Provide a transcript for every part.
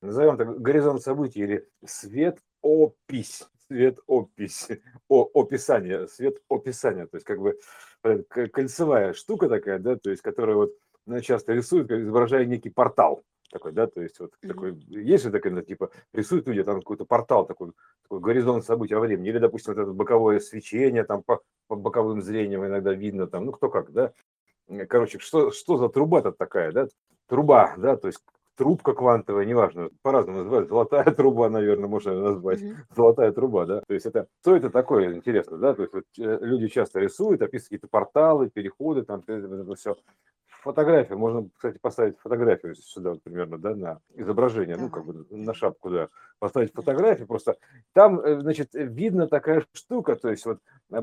назовем так, горизонт событий или свет опись, свет опись, о, описание, свет описания, то есть как бы э, кольцевая штука такая, да, то есть которая вот ну, часто рисуют, изображая некий портал, такой, да, то есть вот mm-hmm. такой, есть же такая, ну, типа, рисуют люди там какой-то портал такой, такой горизонт событий во времени, или, допустим, вот это боковое свечение, там по, по боковым зрениям иногда видно, там, ну, кто как, да, короче, что, что за труба-то такая, да, труба, да, то есть трубка квантовая, неважно, по-разному называют, золотая труба, наверное, можно назвать, mm-hmm. золотая труба, да, то есть это, что это такое, интересно, да, то есть вот, э, люди часто рисуют, описывают какие-то порталы, переходы, там, это все, фотографию, можно, кстати, поставить фотографию сюда вот примерно, да, на изображение, ну, как бы на шапку, да, поставить фотографию, просто там, э, значит, видно такая штука, то есть вот э,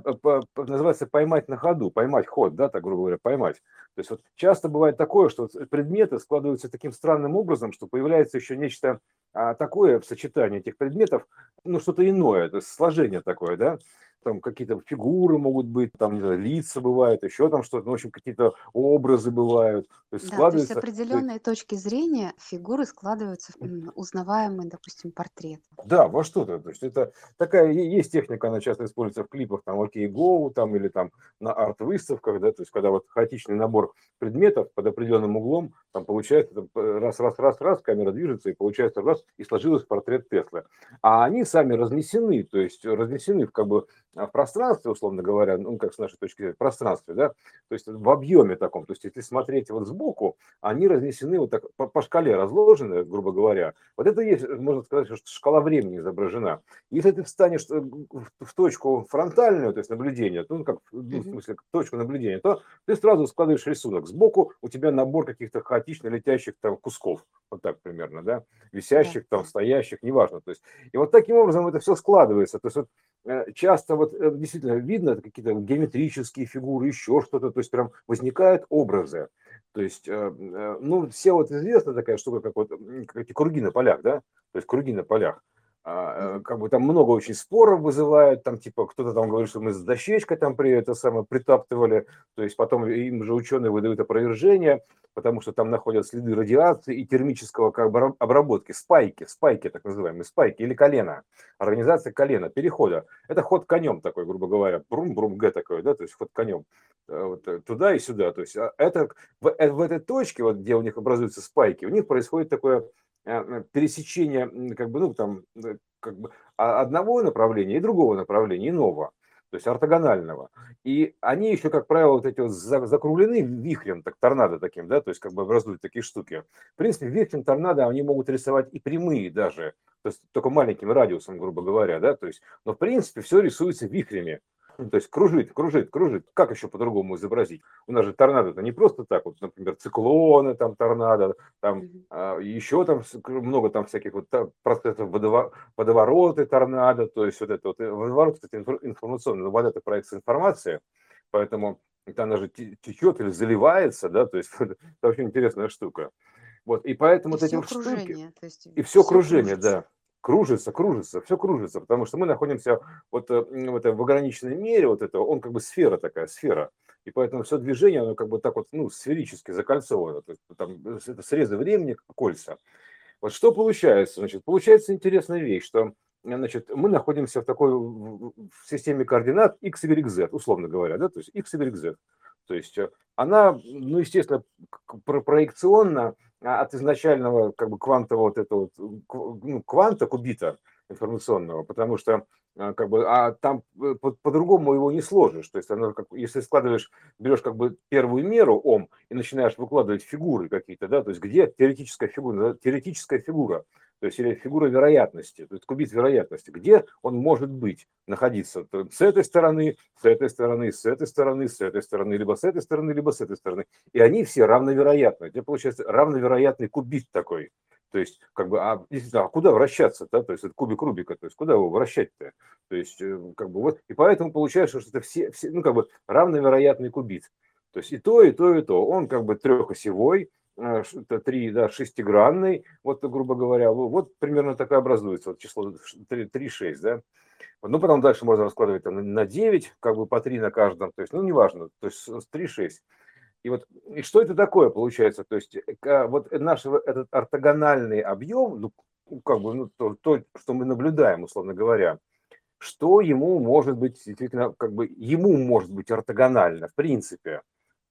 называется поймать на ходу, поймать ход, да, так грубо говоря, поймать. То есть вот часто бывает такое, что предметы складываются таким странным образом, что появляется еще нечто а, такое в сочетании этих предметов, ну, что-то иное, то есть сложение такое, да, там какие-то фигуры могут быть, там, не знаю, лица бывают, еще там что-то, ну, в общем, какие-то образы бывают. То есть, да, то есть определенные то есть... точки зрения фигуры складываются в узнаваемый, допустим, портрет. Да, во что-то. То есть это такая, есть техника, она часто используется в клипах, там, окей, go, там, или там на арт-выставках, да, то есть когда вот хаотичный набор предметов под определенным углом, там получается раз, раз, раз, раз, камера движется, и получается раз, и сложилось портрет Теслы. А они сами разнесены, то есть разнесены в как бы в пространстве, условно говоря, ну, как с нашей точки зрения, в пространстве, да, то есть в объеме таком, то есть если смотреть вот сбоку, они разнесены вот так по, по шкале разложены, грубо говоря, вот это есть, можно сказать, что шкала времени изображена. Если ты встанешь э, в точку фронтальную, то есть наблюдение, ну, как, ну, в смысле, точку наблюдения, то ты сразу складываешь рисунок. Сбоку у тебя набор каких-то хаотично летящих там кусков, вот так примерно, да, висящих там, стоящих, неважно. То есть, и вот таким образом это все складывается. То есть вот Э, часто вот э, действительно видно какие-то геометрические фигуры, еще что-то, то есть прям возникают образы. То есть, э, ну, все вот известна такая штука, как вот как эти круги на полях, да, то есть круги на полях. А, как бы там много очень споров вызывает, там типа кто-то там говорит, что мы с дощечкой там при это самое притаптывали, то есть потом им же ученые выдают опровержение, потому что там находят следы радиации и термического как бы обработки, спайки, спайки так называемые, спайки или колено, организация колена, перехода. Это ход конем такой, грубо говоря, брум-брум г такой, да, то есть ход конем э, вот, э, туда и сюда. То есть а, это в, э, в этой точке, вот, где у них образуются спайки, у них происходит такое пересечение, как бы, ну, там, как бы а, одного направления и другого направления, иного то есть ортогонального. И они еще, как правило, вот эти вот закруглены вихрем, так торнадо таким, да, то есть как бы образуют такие штуки. В принципе, вихрем торнадо они могут рисовать и прямые даже, то есть только маленьким радиусом, грубо говоря, да, то есть, но в принципе все рисуется вихрями. Ну, то есть кружит, кружит, кружит. Как еще по-другому изобразить? У нас же торнадо это не просто так, вот, например, циклоны, там торнадо, там а, еще там много там всяких вот процессов водовороты торнадо, то есть вот это вот э, водоворот, кстати, информационный, вода это проекция информации, поэтому это она же течет или заливается, да, то есть это очень интересная штука. Вот, и поэтому и вот эти вот штуки, и все, все кружение, кружится. да кружится, кружится, все кружится, потому что мы находимся вот э, в, этой, в ограниченной мере вот этого, он как бы сфера такая, сфера, и поэтому все движение, оно как бы так вот, ну, сферически закольцовано, то есть там э, это срезы времени, кольца. Вот что получается? Значит, получается интересная вещь, что значит, мы находимся в такой в системе координат x, y, z, условно говоря, да, то есть x, y, z. То есть э, она, ну, естественно, проекционно от изначального как бы квантового вот этого ну, кванта кубита информационного, потому что а, как бы, а там э, по- по-другому его не сложишь. То есть, оно как, если складываешь, берешь как бы первую меру ом и начинаешь выкладывать фигуры какие-то, да, то есть где теоретическая фигура, теоретическая фигура, то есть или фигура вероятности, то есть кубит вероятности, где он может быть, находиться с этой стороны, с этой стороны, с этой стороны, с этой стороны, либо с этой стороны, либо с этой стороны. И они все равновероятны. Это получается равновероятный кубит такой. То есть, как бы, а, а куда вращаться, да, то есть, это кубик Рубика, то есть, куда его вращать-то? То есть, э, как бы, вот, и поэтому получается, что это все, все ну, как бы, равновероятный кубит. То есть, и то, и то, и то. Он, как бы, трехосевой, это 3, да, шестигранный, вот, грубо говоря, вот примерно такое образуется, вот число 3, 3 6, да. Ну, потом дальше можно раскладывать там на 9, как бы по 3 на каждом, то есть, ну, неважно, то есть 3, 6. И вот и что это такое получается? То есть вот наш этот ортогональный объем, ну, ну, как бы, ну, то, то, что мы наблюдаем, условно говоря, что ему может быть действительно, как бы, ему может быть ортогонально, в принципе,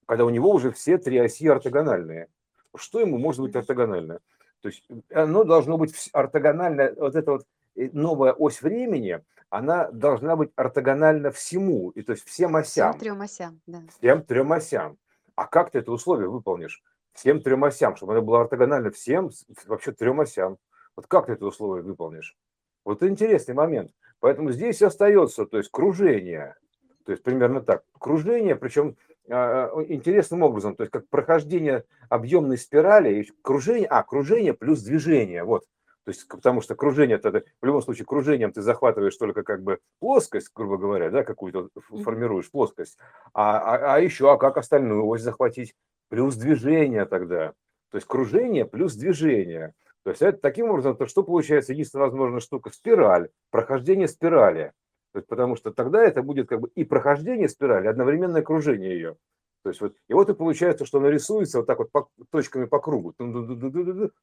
когда у него уже все три оси ортогональные. Что ему может быть ортогонально? То есть оно должно быть ортогонально, вот эта вот э, новая ось времени, она должна быть ортогональна всему, и то есть всем осям. Всем трем осям, да. Всем трем осям. А как ты это условие выполнишь? Всем трем осям, чтобы она была ортогональна всем, вообще трем осям. Вот как ты это условие выполнишь? Вот интересный момент. Поэтому здесь остается, то есть кружение, то есть примерно так, кружение, причем интересным образом, то есть как прохождение объемной спирали, кружение, а, кружение плюс движение, вот. То есть, потому что кружение, это, в любом случае, кружением ты захватываешь только как бы плоскость, грубо говоря, да, какую-то формируешь плоскость. А, а, а еще, а как остальную ось захватить? Плюс движение тогда. То есть кружение плюс движение. То есть это таким образом, то что получается единственная возможная штука? Спираль, прохождение спирали. То есть, потому что тогда это будет как бы и прохождение спирали, одновременное кружение ее. То есть вот, и вот и получается, что она рисуется вот так вот по, точками по кругу.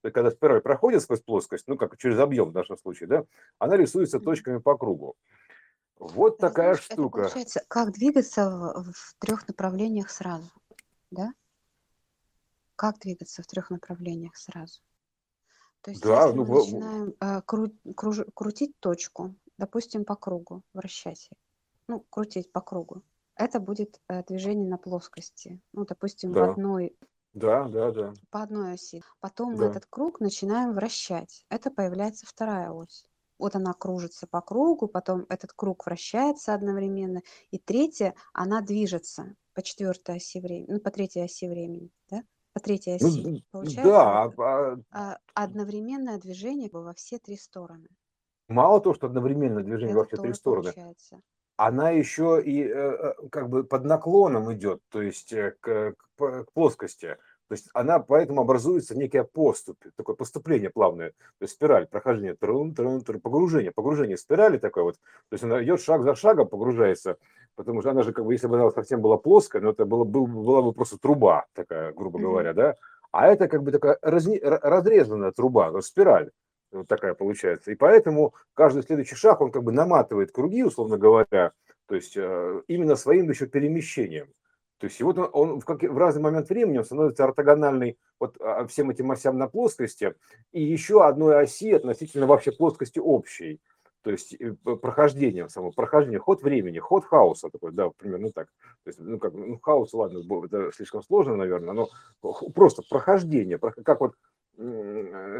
Когда спираль проходит сквозь плоскость, ну как через объем в нашем случае, да, она рисуется точками по кругу. Вот это такая знаешь, штука. Это получается, как двигаться в, в трех направлениях сразу, да? Как двигаться в трех направлениях сразу? То есть, да, если ну, мы начинаем э, кру, круж, крутить точку, допустим, по кругу, вращать, ну, крутить по кругу, это будет э, движение на плоскости. Ну, допустим, да. в одной да, да, да. По одной оси. Потом да. мы этот круг начинаем вращать. Это появляется вторая ось. Вот она кружится по кругу, потом этот круг вращается одновременно. И третья, она движется по четвертой оси времени, ну, по третьей оси времени, да? По третьей ну, оси. Ну, Получается да. А... а одновременное движение во все три стороны. Мало того, что одновременное движение во все три стороны, получается она еще и э, э, как бы под наклоном идет, то есть э, к, к, к плоскости. То есть она поэтому образуется некая поступь, такое поступление плавное, то есть спираль прохождения, трун, трун, трун, погружение, погружение спирали такое вот. То есть она идет шаг за шагом, погружается, потому что она же как бы, если бы она совсем была плоская, ну это было, был, была бы просто труба такая, грубо говоря, да. А это как бы такая разне, разрезанная труба, спираль вот такая получается. И поэтому каждый следующий шаг, он как бы наматывает круги, условно говоря, то есть э, именно своим еще перемещением. То есть и вот он, он в, как, в разный момент времени он становится ортогональный вот а, всем этим осям на плоскости и еще одной оси относительно вообще плоскости общей. То есть э, прохождением само, прохождение, ход времени, ход хаоса такой, да, примерно так. То есть, ну, как, ну, хаос, ладно, это слишком сложно, наверное, но просто прохождение, как вот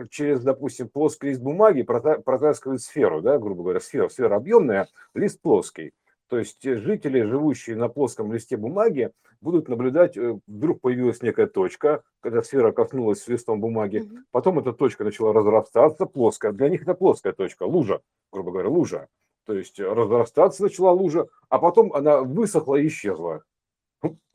через, допустим, плоский лист бумаги протаскивает сферу, да, грубо говоря, сфера, сфера объемная, лист плоский. То есть жители, живущие на плоском листе бумаги, будут наблюдать, э, вдруг появилась некая точка, когда сфера коснулась листом бумаги, потом эта точка начала разрастаться, плоская, для них это плоская точка, лужа, грубо говоря, лужа. То есть разрастаться начала лужа, а потом она высохла и исчезла.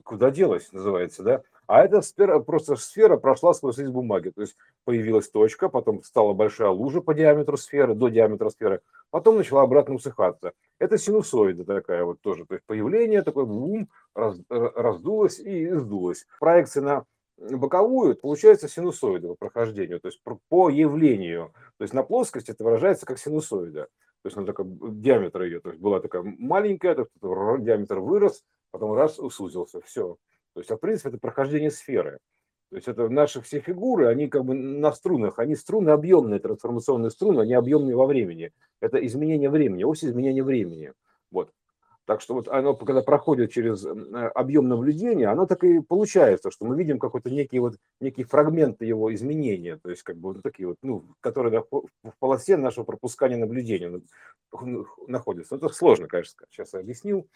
Куда делась, называется, да? А эта сфера, просто сфера прошла сквозь лист бумаги. То есть появилась точка, потом стала большая лужа по диаметру сферы, до диаметра сферы, потом начала обратно усыхаться. Это синусоида такая вот тоже. То есть появление такое, бум, раз, раздулось и сдулось. Проекция на боковую получается синусоида по прохождению, то есть по явлению. То есть на плоскости это выражается как синусоида. То есть она такая, диаметр ее, то есть была такая маленькая, диаметр вырос, потом раз усузился, все. То есть, а в принципе, это прохождение сферы. То есть это наши все фигуры, они как бы на струнах, они струны объемные, трансформационные струны, они объемные во времени. Это изменение времени, ось изменения времени. Вот. Так что вот оно, когда проходит через объем наблюдения, оно так и получается, что мы видим какой-то некий вот некий фрагмент его изменения, то есть как бы вот такие вот, ну, которые в полосе нашего пропускания наблюдения находятся. Это сложно, конечно, сейчас я объяснил.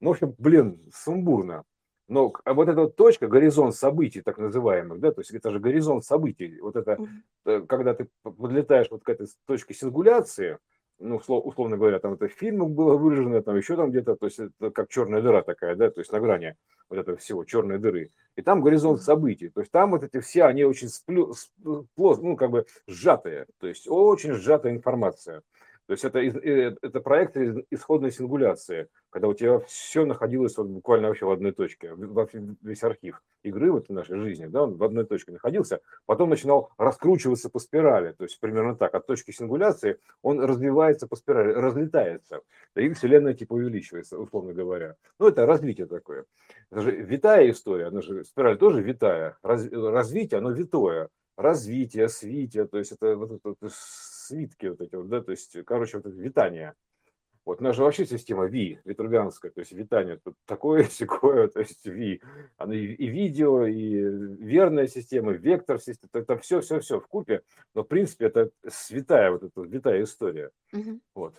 Но, в общем, блин, сумбурно. Но вот эта вот точка, горизонт событий, так называемых, да, то есть это же горизонт событий, вот это, mm-hmm. когда ты подлетаешь вот к этой точке сингуляции, ну, условно говоря, там это в фильмах было выражено, там еще там где-то, то есть это как черная дыра такая, да, то есть на грани вот этого всего, черной дыры. И там горизонт событий, то есть там вот эти все, они очень сплю, спло, ну, как бы сжатые, то есть очень сжатая информация. То есть это, э, это проект исходной сингуляции, когда у тебя все находилось вот буквально вообще в одной точке, весь архив игры вот в нашей жизни, да, он в одной точке находился, потом начинал раскручиваться по спирали, то есть примерно так, от точки сингуляции он развивается по спирали, разлетается, и вселенная типа увеличивается, условно говоря. Ну, это развитие такое. Это же витая история, она же, спираль тоже витая, раз, развитие, оно витое, развитие, свитие, то есть это вот это, свитки вот эти вот, да, то есть, короче, вот это витание. Вот наша вообще система V, витрувианская, то есть витание тут такое, секое, то есть V. Она и, и видео, и верная система, вектор система, это, это все, все, все в купе. Но в принципе это святая вот эта витая история. Угу. Вот.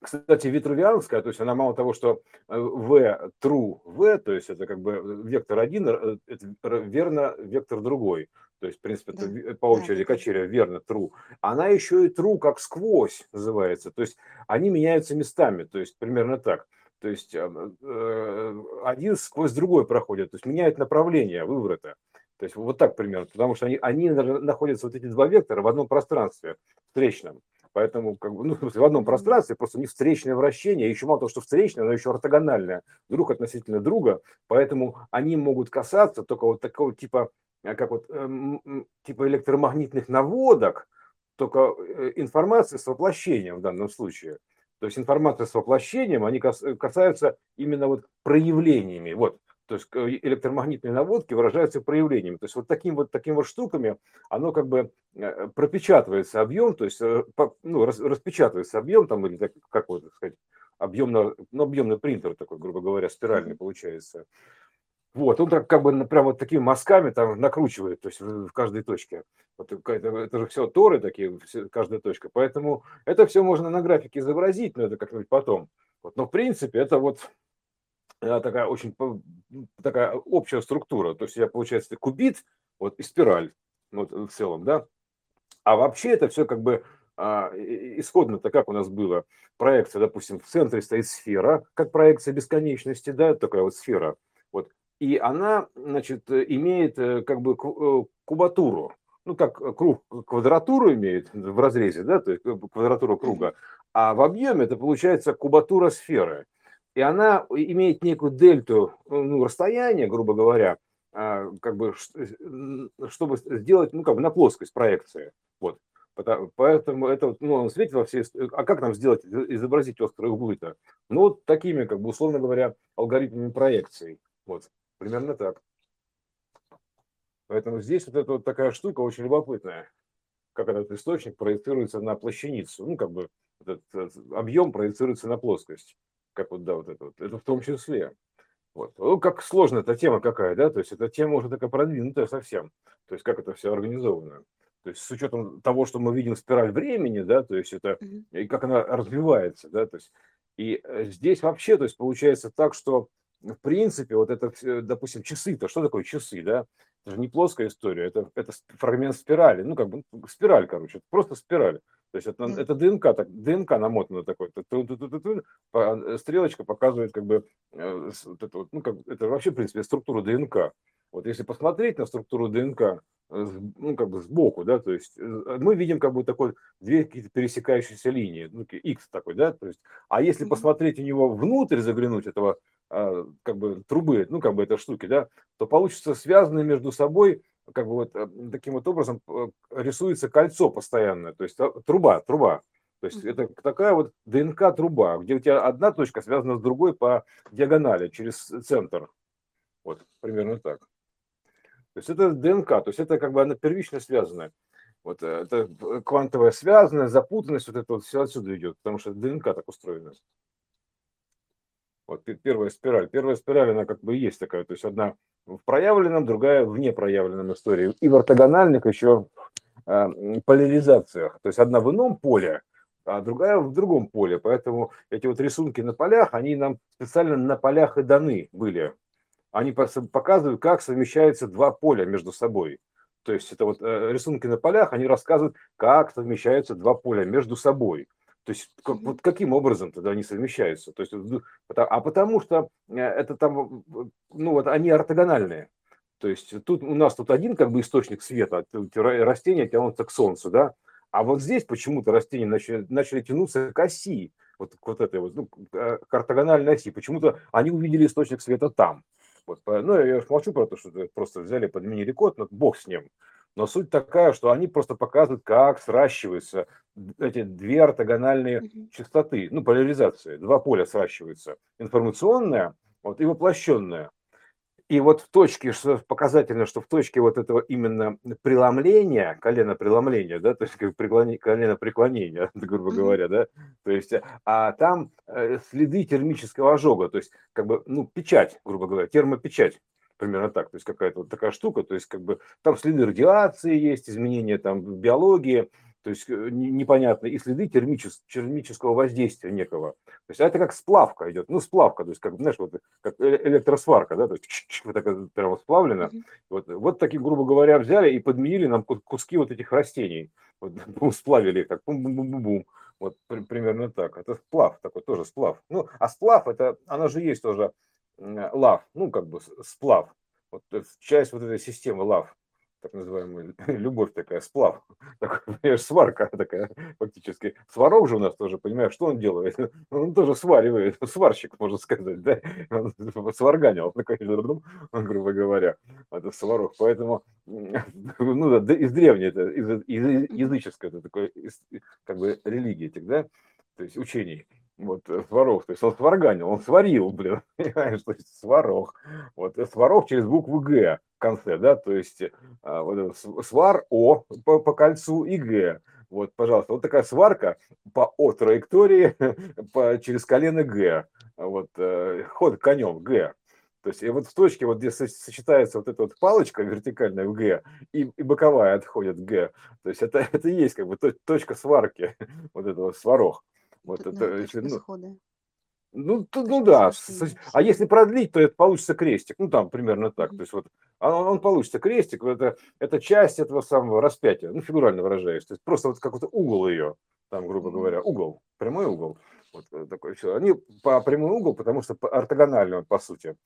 Кстати, витрувианская, то есть она мало того, что э, V true V, то есть это как бы вектор один, э, это верно вектор другой. То есть, в принципе, да. это по очереди да. качеля верно true. Она еще и true как сквозь называется. То есть они меняются местами. То есть примерно так. То есть э, один сквозь другой проходит. То есть меняют направление выворота. То есть вот так примерно. Потому что они, они находятся, вот эти два вектора, в одном пространстве встречном. Поэтому как бы, ну, в одном пространстве просто не встречное вращение, еще мало того, что встречное, но еще ортогональное друг относительно друга, поэтому они могут касаться только вот такого типа как вот эм, типа электромагнитных наводок, только э, информация с воплощением в данном случае. То есть информация с воплощением, они касаются именно вот проявлениями. Вот, то есть электромагнитные наводки выражаются проявлениями. То есть вот таким вот таким вот штуками оно как бы э, пропечатывается объем, то есть э, ну, распечатывается объем там или так, как вот сказать объемно, ну, объемный принтер такой, грубо говоря, спиральный получается. Вот, он так как бы прям вот такими мазками там накручивает, то есть в, каждой точке. Вот это, это же все торы такие, все, каждая точка. Поэтому это все можно на графике изобразить, но это как-нибудь потом. Вот, но в принципе это вот э, такая очень такая общая структура. То есть я получается кубит вот и спираль вот в целом, да. А вообще это все как бы а, исходно-то как у нас было проекция, допустим, в центре стоит сфера, как проекция бесконечности, да, такая вот сфера. Вот и она, значит, имеет э, как бы э, кубатуру, ну, как круг квадратуру имеет в разрезе, да, то есть э, квадратура круга, а в объеме это получается кубатура сферы. И она имеет некую дельту, ну, расстояние, грубо говоря, а, как бы, чтобы сделать, ну, как бы на плоскость проекции. Вот. Поэтому это, ну, он светит во все... А как нам сделать, изобразить острые углы-то? Ну, вот такими, как бы, условно говоря, алгоритмами проекции. Вот. Примерно так. Поэтому здесь вот эта вот такая штука очень любопытная, как этот источник проецируется на плащаницу, ну, как бы этот, этот объем проецируется на плоскость, как вот, да, вот это вот, это в том числе. Вот. Ну, как сложная эта тема какая, да, то есть эта тема уже такая продвинутая совсем, то есть как это все организовано. То есть с учетом того, что мы видим спираль времени, да, то есть это, и как она развивается, да, то есть и э, здесь вообще, то есть получается так, что в принципе, вот это, допустим, часы-то, что такое часы, да? Это же не плоская история, это, это фрагмент спирали, ну, как бы ну, спираль, короче, это просто спираль. То есть это, это ДНК, так, ДНК намотано такой, стрелочка показывает как бы, э, ну, как, это вообще, в принципе, структура ДНК. Вот если посмотреть на структуру ДНК, э, ну, как бы сбоку, да, то есть э, мы видим как бы такой две какие-то пересекающиеся линии, ну, X такой, да, то есть, а если посмотреть у него внутрь, заглянуть этого как бы трубы, ну, как бы этой штуки, да, то получится связанные между собой, как бы вот э, таким вот образом э, рисуется кольцо постоянное, то есть а, труба, труба. То есть это такая вот ДНК-труба, где у тебя одна точка связана с другой по диагонали, через центр. Вот, примерно так. То есть это ДНК, то есть это как бы она первично связанная. Вот э, это квантовая связанность, запутанность, вот это вот все отсюда идет, потому что ДНК так устроена. Вот первая спираль. Первая спираль, она как бы есть такая, то есть одна в проявленном, другая в непроявленном истории. И в ортогональных еще э, поляризациях. То есть одна в ином поле, а другая в другом поле. Поэтому эти вот рисунки на полях, они нам специально на полях и даны были. Они показывают, как совмещаются два поля между собой. То есть это вот э, рисунки на полях, они рассказывают, как совмещаются два поля между собой. То есть как, вот каким образом тогда они совмещаются? То есть, а потому что э, это там, ну вот они ортогональные. То есть тут у нас тут один как бы источник света, растения тянутся к Солнцу, да, А вот здесь почему-то растения начали, начали тянуться к оси, вот к вот этой вот, ну, к ортогональной оси. Почему-то они увидели источник света там. Вот, ну, я молчу про то, что просто взяли, подменили код, но бог с ним. Но суть такая, что они просто показывают, как сращиваются эти две ортогональные частоты, ну, поляризации, два поля сращиваются. Информационная вот, и воплощенная. И вот в точке, что показательно, что в точке вот этого именно преломления, колено преломления, да, то есть как преклони, колено преклонения, грубо говоря, да, то есть, а там э, следы термического ожога, то есть как бы, ну, печать, грубо говоря, термопечать примерно так, то есть какая-то вот такая штука, то есть как бы там следы радиации есть, изменения там биологии, то есть э, непонятно, и следы термичес, термического воздействия некого. То есть а это как сплавка идет, ну сплавка, то есть как, знаешь, вот как э, электросварка, да, то есть вот так прямо сплавлено. Mm-hmm. Вот, вот такие, грубо говоря, взяли и подменили нам куски вот этих растений, вот, сплавили их так, бум-бум-бум-бум. Вот примерно так. Это сплав такой, тоже сплав. Ну, а сплав, это, она же есть тоже лав, ну, как бы сплав. Вот часть вот этой системы лав, так называемая любовь такая, сплав, такой, понимаешь, сварка такая фактически. Сварок же у нас тоже, понимаешь, что он делает? Он тоже сваривает, сварщик, можно сказать, да? Он сварганил, такой, грубо говоря, это сварок. Поэтому, ну да, из древней, это из, из, языческое, это такое, как бы религия этих, да, то есть учений вот э, сварог, то есть он сварганил, он сварил, блин, понимаешь, то есть сварог, вот э, сварог через букву Г в конце, да, то есть а, вот свар О по, по кольцу и Г, вот, пожалуйста, вот такая сварка по О траектории по, через колено Г, вот, э, ход конем Г, то есть и вот в точке, вот где сочетается вот эта вот палочка вертикальная в Г и, и боковая отходит Г, то есть это, это есть как бы точка сварки, вот этого сварог. Вот это, да, если, ну, ну, то, ну да, а если продлить, то это получится крестик, ну там примерно так, то есть вот он, он получится крестик, это, это часть этого самого распятия, ну фигурально выражаясь, то есть просто вот какой-то угол ее, там, грубо говоря, угол, прямой угол, вот э, такой все. Они по прямой угол, потому что ортогонально, по сути.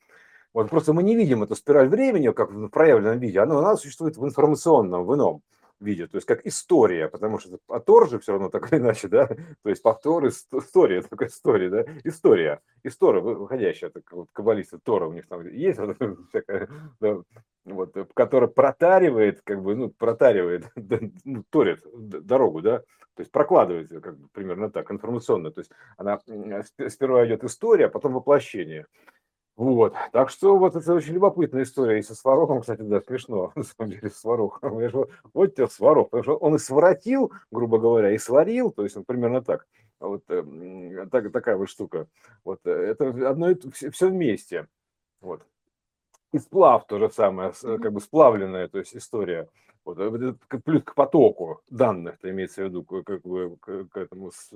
Вот просто мы не видим эту спираль времени, как в проявленном виде, она у нас существует в информационном, в ином виде, то есть как история, потому что Атор же все равно так или иначе, да, то есть повтор, история, такая история, да, история, история выходящая, так вот каббалисты Тора у них там есть вот, всякая, да, вот, которая протаривает, как бы, ну, протаривает, ну, торит дорогу, да, то есть прокладывает, как бы, примерно так, информационно, то есть она сперва идет история, а потом воплощение. Вот, так что вот это очень любопытная история. И со Сварогом, кстати, да, смешно, на самом деле, Сварог. Вот тебе Сварог, потому что он и своротил, грубо говоря, и сварил, то есть он примерно так. Вот э, так, такая вот штука. Вот э, это одно и все, все вместе. Вот. И сплав то же самое, как бы сплавленная, то есть история. Вот, э, плюс к потоку данных, это имеется в виду, как бы к, к этому, с,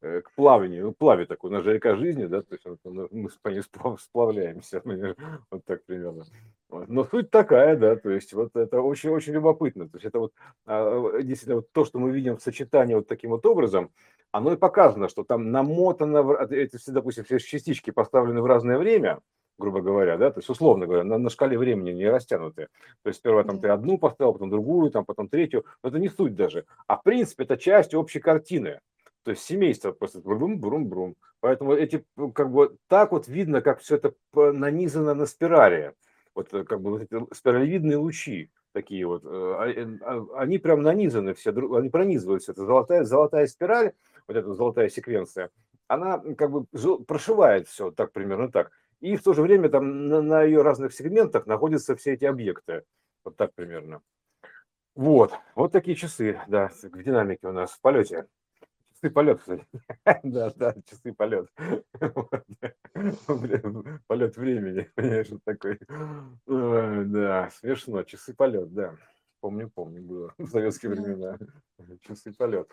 э, к плаванию, ну, плаве такой, у нас же река жизни, да, то есть мы по ней сплавляемся, вот так примерно. Вот. Но суть такая, да, то есть вот это очень-очень любопытно, то есть это вот а, действительно вот то, что мы видим в сочетании вот таким вот образом, оно и показано, что там намотано, эти, допустим, все частички поставлены в разное время, грубо говоря, да, то есть условно говоря, на, на шкале времени не растянутые. То есть сперва там ты одну поставил, потом другую, там потом третью, но это не суть даже. А в принципе это часть общей картины. То есть семейство просто брум-брум-брум. Поэтому эти, ну, как бы, так вот видно, как все это нанизано на спирали. Вот э, как бы вот эти спиралевидные лучи такие вот, э, а, э, а, они прям нанизаны все, они пронизываются. Это золотая, золотая спираль, вот эта золотая секвенция, она как бы прошивает все так примерно так и в то же время там на, на ее разных сегментах находятся все эти объекты. Вот так примерно. Вот, вот такие часы, да, в динамике у нас в полете. Часы полет, кстати. Да, да, часы полет. Полет времени, вот такой. Да, смешно, часы полет, да. Помню, помню, было в советские времена. Часы полет.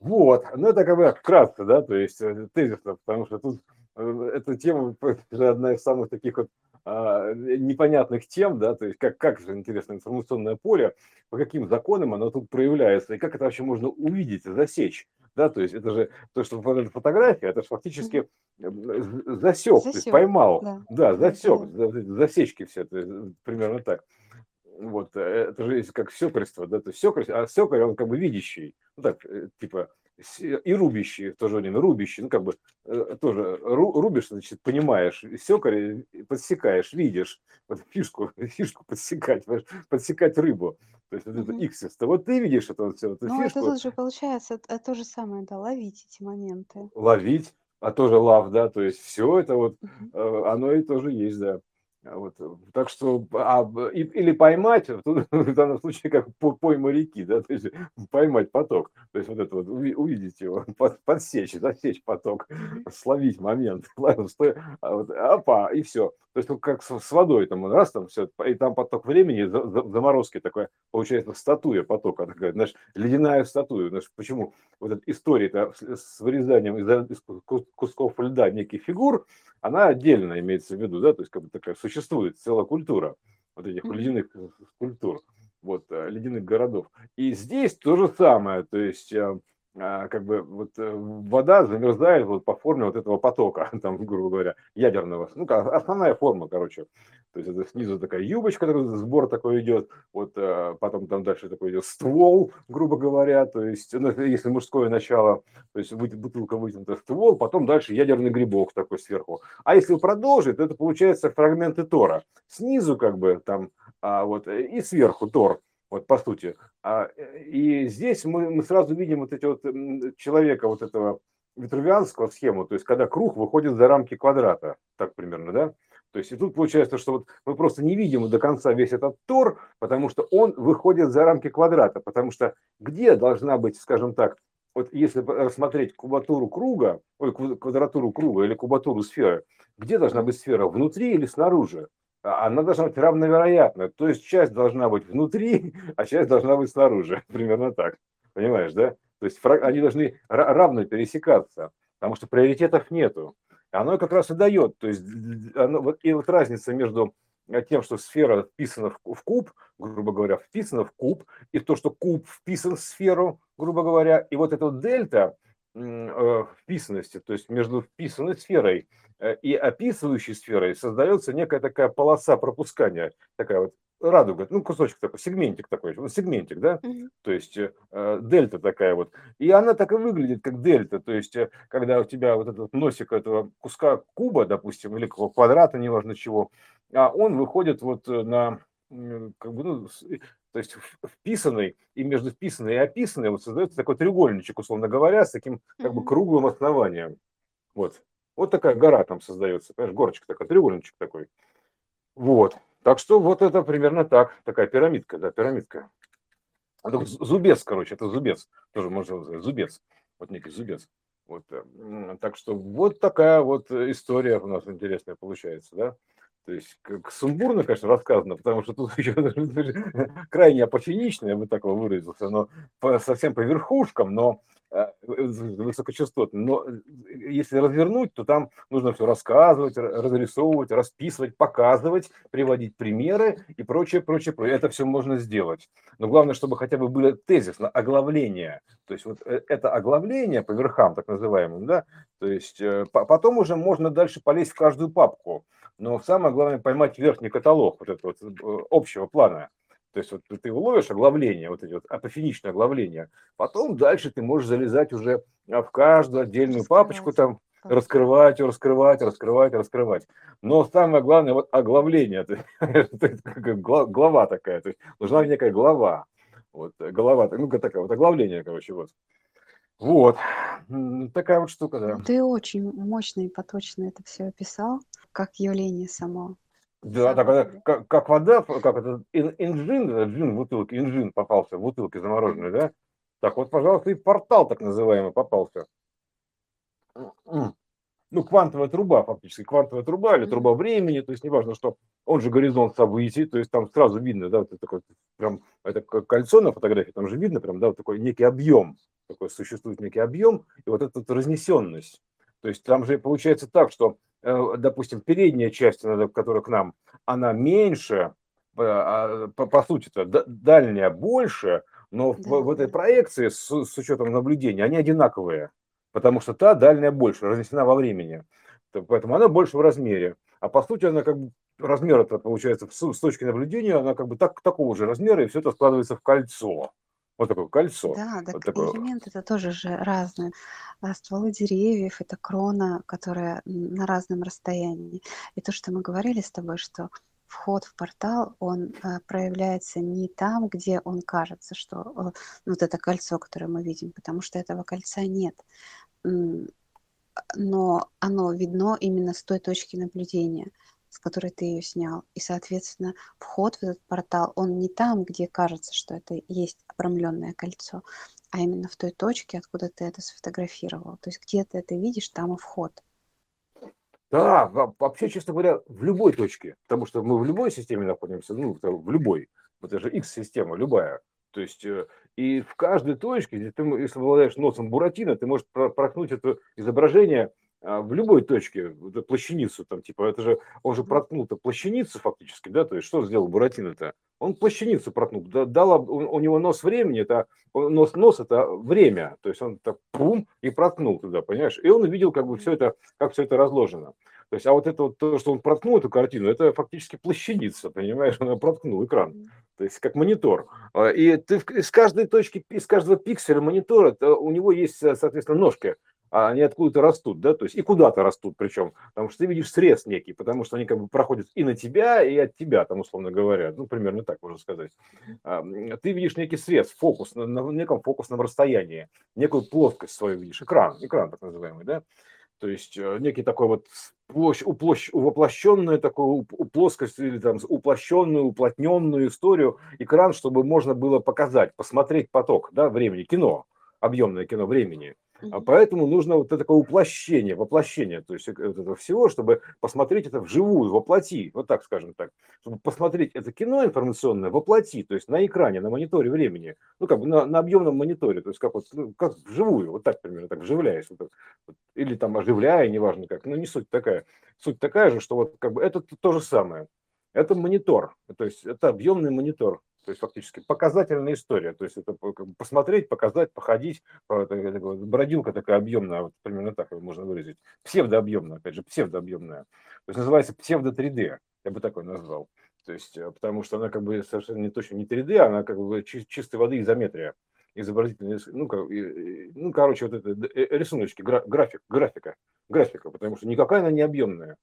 Вот, ну это как бы кратко, да, то есть э, тезисно, потому что тут эта тема одна из самых таких вот а, непонятных тем, да, то есть как, как же интересно информационное поле, по каким законам оно тут проявляется, и как это вообще можно увидеть, засечь, да, то есть это же то, что фотография, это же фактически засек, засек, то есть поймал, да, да засек, засечки все, то есть, примерно так. вот, э, это же есть как секарство, да, то есть секарь, а секарь, он как бы видящий, ну так, э, типа, и рубящий в то же время, рубящий, ну как бы э, тоже рубишь, значит, понимаешь, секарь подсекаешь, видишь, вот фишку, фишку подсекать, подсекать рыбу, то есть вот это иксисто, вот ты видишь это вот все, эту Ну, это тут же получается это то же самое, да, ловить эти моменты. ловить, а тоже лав, да, то есть все это вот, Мгм. оно и тоже есть, да. Вот, так что, а, и, или поймать, в данном случае, как пойма реки, да, то есть поймать поток, то есть вот это вот, увидеть его, под, подсечь, засечь поток, словить момент, стой, а вот, опа, и все. То есть, ну, как с, с водой, там, раз, там, все, и там поток времени, за, за, заморозки такая, получается, статуя потока, такая, знаешь, ледяная статуя, знаешь, почему вот эта история с вырезанием из, из кусков льда неких фигур, она отдельно имеется в виду, да, то есть как бы такая существует целая культура вот этих ледяных культур, вот, э, ледяных городов. И здесь то же самое, то есть э, как бы вот э, вода замерзает вот по форме вот этого потока, там, грубо говоря, ядерного. Ну, основная форма, короче. То есть это снизу такая юбочка, такой сбор такой идет, вот э, потом там дальше такой идет ствол, грубо говоря, то есть, ну, если мужское начало, то есть бутылка вытянута ствол, потом дальше ядерный грибок такой сверху. А если продолжить, то это получается фрагменты Тора. Снизу как бы там, а вот, э, и сверху Тор вот по сути. А, и здесь мы, мы сразу видим вот эти вот человека, вот этого витрувианского схему, то есть когда круг выходит за рамки квадрата, так примерно, да? То есть и тут получается, что вот мы просто не видим до конца весь этот тор, потому что он выходит за рамки квадрата, потому что где должна быть, скажем так, вот если рассмотреть кубатуру круга, ой, квадратуру круга или кубатуру сферы, где должна быть сфера, внутри или снаружи? А, она должна быть равновероятна. То есть часть должна быть внутри, а часть должна быть снаружи. Примерно так. Понимаешь, да? То есть они должны равно пересекаться, потому что приоритетов нету. Оно как раз и дает. То есть оно, вот, и вот разница между тем, что сфера вписана в куб, грубо говоря, вписана в куб, и то, что куб вписан в сферу, грубо говоря, и вот эта дельта э, вписанности, то есть между вписанной сферой Э, и описывающей сферой создается некая такая полоса пропускания, такая вот радуга, ну, кусочек такой, сегментик такой, вот сегментик, да, mm-hmm. то есть э, дельта такая вот. И она так и выглядит, как дельта, то есть э, когда у тебя вот этот носик этого куска куба, допустим, или квадрата, неважно чего, а он выходит вот на, как бы, ну, то есть вписанный, и между вписанной и описанной вот создается такой треугольничек, условно говоря, с таким как бы круглым основанием. Вот. Вот такая гора там создается, понимаешь, горочка такая, треугольничек такой. Вот. Так что вот это примерно так, такая пирамидка, да, пирамидка. Зубец, короче, это зубец, тоже можно сказать, зубец, вот некий зубец. Вот, э, так что вот такая вот история у нас интересная получается, да. То есть как сумбурно, конечно, рассказано, потому что тут еще крайне апофенично, я бы так выразился, но по, совсем по верхушкам, но высокочастотный. Но э, если развернуть, то там нужно все рассказывать, разрисовывать, расписывать, показывать, приводить примеры и прочее, прочее, прочее. Это все можно сделать. Но главное, чтобы хотя бы было тезисно, оглавление. То есть вот э, это оглавление по верхам, так называемым, да, то есть потом уже можно дальше полезть в каждую папку. Но самое главное поймать верхний каталог вот этого вот общего плана. То есть вот ты уловишь оглавление, вот эти вот апофеничные оглавления, потом дальше ты можешь залезать уже в каждую отдельную папочку, там раскрывать, раскрывать, раскрывать, раскрывать. Но самое главное, вот оглавление, глава такая, то есть нужна некая глава. Вот, голова, ну, такая вот оглавление, короче, вот. Вот, такая вот штука, да. Ты очень мощно и поточно это все описал, как явление само. Да, так, это, как, как вода, как это, инжин, джин в бутылке, инжин попался в бутылке замороженной, да? Так вот, пожалуйста, и портал так называемый попался. Ну, квантовая труба, фактически, квантовая труба или труба времени, то есть неважно, что он же горизонт событий, то есть там сразу видно, да, вот это такой, прям, это кольцо на фотографии, там же видно прям, да, вот такой некий объем, такой существует некий объем, и вот эта разнесенность. То есть там же получается так, что Э, допустим, передняя часть, которая к нам, она меньше, э, а, по, по сути-то дальняя больше, но да. в, в этой проекции с, с учетом наблюдения они одинаковые, потому что та дальняя больше, разнесена во времени. Поэтому она больше в размере. А по сути она как бы размер это получается с точки наблюдения, она как бы так, такого же размера, и все это складывается в кольцо. Вот такое кольцо. Да, так вот такое. элементы это тоже же разные. А стволы деревьев, это крона, которая на разном расстоянии. И то, что мы говорили с тобой, что вход в портал, он э, проявляется не там, где он кажется, что э, вот это кольцо, которое мы видим, потому что этого кольца нет. Но оно видно именно с той точки наблюдения с которой ты ее снял. И, соответственно, вход в этот портал, он не там, где кажется, что это есть обрамленное кольцо, а именно в той точке, откуда ты это сфотографировал. То есть где ты это видишь, там и вход. Да, вообще, честно говоря, в любой точке, потому что мы в любой системе находимся, ну, в любой, это же X-система, любая. То есть, э, и в каждой точке, если ты, если обладаешь носом Буратино, ты можешь проткнуть это изображение в любой точке, плащаницу, там, типа, это же, он же проткнул-то плащаницу фактически, да, то есть что сделал Буратино-то? Он плащаницу проткнул, дал, у него нос времени, это, нос, нос это время, то есть он так пум и проткнул туда, понимаешь? И он увидел, как бы все это, как все это разложено. То есть, а вот это вот то, что он проткнул эту картину, это фактически плащаница, понимаешь, он проткнул экран, то есть как монитор. А, и ты из каждой точки, из каждого пикселя монитора, у него есть, соответственно, ножка, а они откуда-то растут, да, то есть и куда-то растут причем, потому что ты видишь срез некий, потому что они как бы проходят и на тебя, и от тебя, там, условно говоря, ну, примерно так можно сказать. А, ты видишь некий срез, фокус, на, на неком фокусном расстоянии, некую плоскость свою видишь, экран, экран так называемый, да, то есть э, некий такой вот площадь, уплощ, воплощенную такую плоскость или там уплощенную, уплотненную историю, экран, чтобы можно было показать, посмотреть поток да, времени, кино, объемное кино времени. А поэтому нужно вот это такое уплощение, воплощение, то есть вот этого всего, чтобы посмотреть это вживую, воплоти, вот так скажем так, чтобы посмотреть это кино информационное воплоти, то есть на экране, на мониторе времени, ну как бы на, на объемном мониторе, то есть как вот ну, как вживую, вот так примерно, так вживляясь, вот, вот, или там оживляя, неважно как, но не суть такая, суть такая же, что вот как бы это то же самое, это монитор, то есть это объемный монитор, то есть фактически показательная история. То есть это посмотреть, показать, походить. Бродилка такая объемная, вот примерно так его можно выразить. Псевдообъемная, опять же, псевдообъемная. То есть называется псевдо 3D, я бы такой назвал. То есть, э, потому что она как бы совершенно не точно не 3D, она как бы чистой воды изометрия изобразительная, ну, как, ну, короче, вот это э, рисуночки, график, графика, графика, потому что никакая она не объемная.